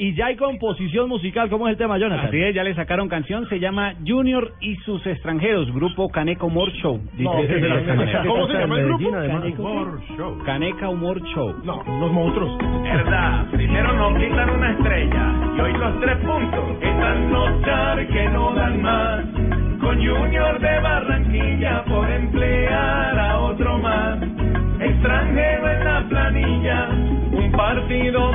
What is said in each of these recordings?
Y ya hay composición musical. ¿Cómo es el tema, Jonathan? Así es, ya le sacaron canción, se llama Junior y sus extranjeros, grupo Caneca Humor Show. No. ¿Cómo se llama el grupo? Caneca Humor Show. Caneca Humor Show. No, los monstruos. Verdad, primero nos quitan una estrella y hoy los tres puntos están char que no dan más. Con Junior de Barranquilla por emplear a otro más. Extranjero en la planilla, un partido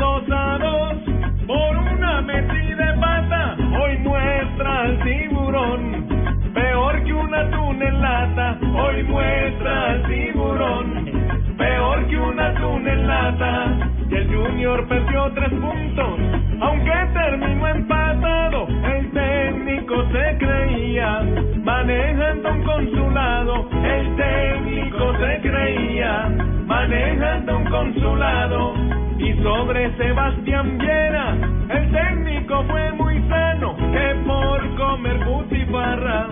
Hoy muestra tiburón, peor que un atún en lata. Y el Junior perdió tres puntos, aunque terminó empatado. El técnico se creía manejando un consulado. El técnico se creía manejando un consulado. Y sobre Sebastián Viera, el técnico fue muy comer butifarra.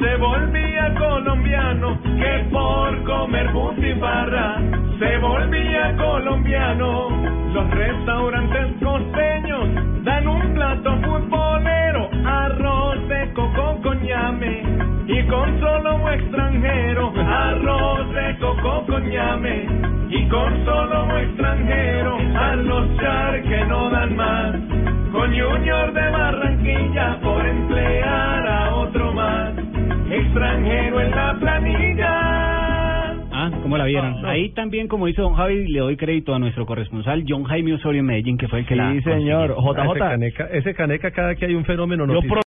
Se volvía colombiano, que por comer butifarra. Se volvía colombiano. Los restaurantes costeños dan un plato futbolero, arroz de coco con ñame y con solo un extranjero, arroz de coco con ñame y con solo un extranjero, a con Junior de Barranquilla por emplear a otro más, extranjero en la planilla. Ah, ¿cómo la vieron? Ahí también, como dice don Javi, le doy crédito a nuestro corresponsal John Jaime Osorio en Medellín, que fue el que la Sí, señor. JJ. Ese caneca, ese caneca cada que hay un fenómeno noticioso.